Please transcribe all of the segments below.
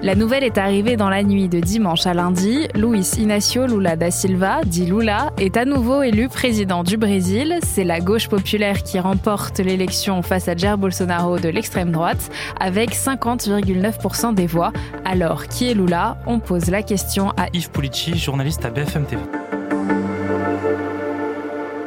La nouvelle est arrivée dans la nuit de dimanche à lundi. Luis Inácio Lula da Silva, dit Lula, est à nouveau élu président du Brésil. C'est la gauche populaire qui remporte l'élection face à Jair Bolsonaro de l'extrême droite avec 50,9% des voix. Alors, qui est Lula? On pose la question à Yves Pulici, journaliste à BFM TV.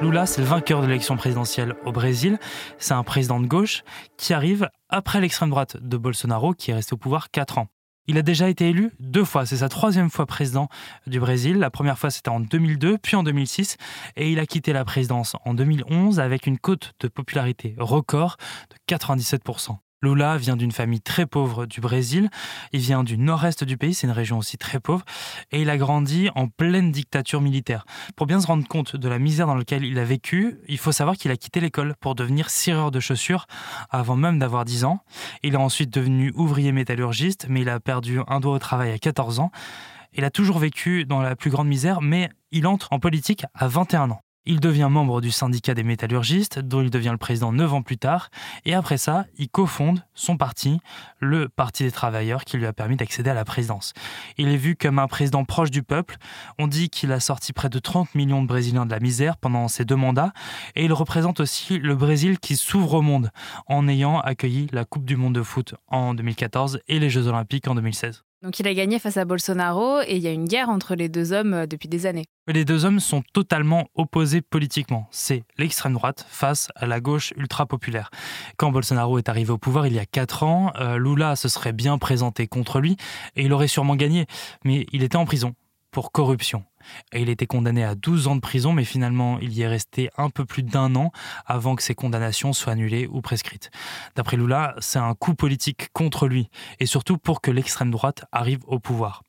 Lula, c'est le vainqueur de l'élection présidentielle au Brésil. C'est un président de gauche qui arrive après l'extrême droite de Bolsonaro, qui est resté au pouvoir 4 ans. Il a déjà été élu deux fois, c'est sa troisième fois président du Brésil. La première fois c'était en 2002, puis en 2006, et il a quitté la présidence en 2011 avec une cote de popularité record de 97%. Lula vient d'une famille très pauvre du Brésil. Il vient du nord-est du pays, c'est une région aussi très pauvre. Et il a grandi en pleine dictature militaire. Pour bien se rendre compte de la misère dans laquelle il a vécu, il faut savoir qu'il a quitté l'école pour devenir cireur de chaussures avant même d'avoir 10 ans. Il est ensuite devenu ouvrier métallurgiste, mais il a perdu un doigt au travail à 14 ans. Il a toujours vécu dans la plus grande misère, mais il entre en politique à 21 ans. Il devient membre du syndicat des métallurgistes, dont il devient le président neuf ans plus tard, et après ça, il cofonde son parti, le Parti des travailleurs, qui lui a permis d'accéder à la présidence. Il est vu comme un président proche du peuple. On dit qu'il a sorti près de 30 millions de Brésiliens de la misère pendant ses deux mandats, et il représente aussi le Brésil qui s'ouvre au monde, en ayant accueilli la Coupe du Monde de foot en 2014 et les Jeux Olympiques en 2016. Donc il a gagné face à Bolsonaro et il y a une guerre entre les deux hommes euh, depuis des années. Les deux hommes sont totalement opposés politiquement. C'est l'extrême droite face à la gauche ultra populaire. Quand Bolsonaro est arrivé au pouvoir il y a 4 ans, euh, Lula se serait bien présenté contre lui et il aurait sûrement gagné, mais il était en prison pour corruption. Et il était condamné à 12 ans de prison, mais finalement, il y est resté un peu plus d'un an avant que ses condamnations soient annulées ou prescrites. D'après Lula, c'est un coup politique contre lui, et surtout pour que l'extrême droite arrive au pouvoir.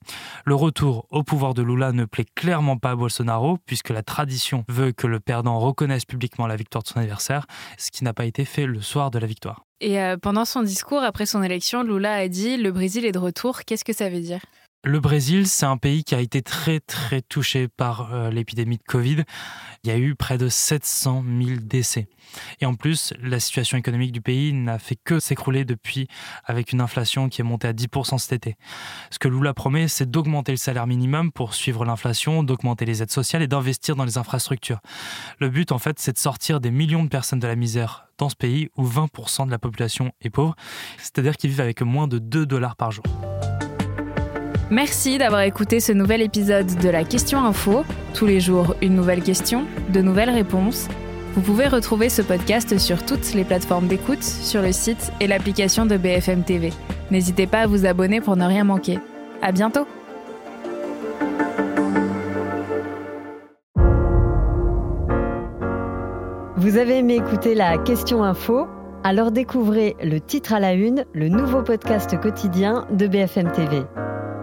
Le retour au pouvoir de Lula ne plaît clairement pas à Bolsonaro, puisque la tradition veut que le perdant reconnaisse publiquement la victoire de son adversaire, ce qui n'a pas été fait le soir de la victoire. Et euh, pendant son discours après son élection, Lula a dit Le Brésil est de retour. Qu'est-ce que ça veut dire? Le Brésil, c'est un pays qui a été très très touché par euh, l'épidémie de Covid. Il y a eu près de 700 000 décès. Et en plus, la situation économique du pays n'a fait que s'écrouler depuis avec une inflation qui est montée à 10% cet été. Ce que Lula promet, c'est d'augmenter le salaire minimum pour suivre l'inflation, d'augmenter les aides sociales et d'investir dans les infrastructures. Le but, en fait, c'est de sortir des millions de personnes de la misère dans ce pays où 20% de la population est pauvre, c'est-à-dire qu'ils vivent avec moins de 2 dollars par jour. Merci d'avoir écouté ce nouvel épisode de la Question Info. Tous les jours, une nouvelle question, de nouvelles réponses. Vous pouvez retrouver ce podcast sur toutes les plateformes d'écoute, sur le site et l'application de BFM TV. N'hésitez pas à vous abonner pour ne rien manquer. À bientôt! Vous avez aimé écouter la Question Info? Alors découvrez le titre à la une, le nouveau podcast quotidien de BFM TV.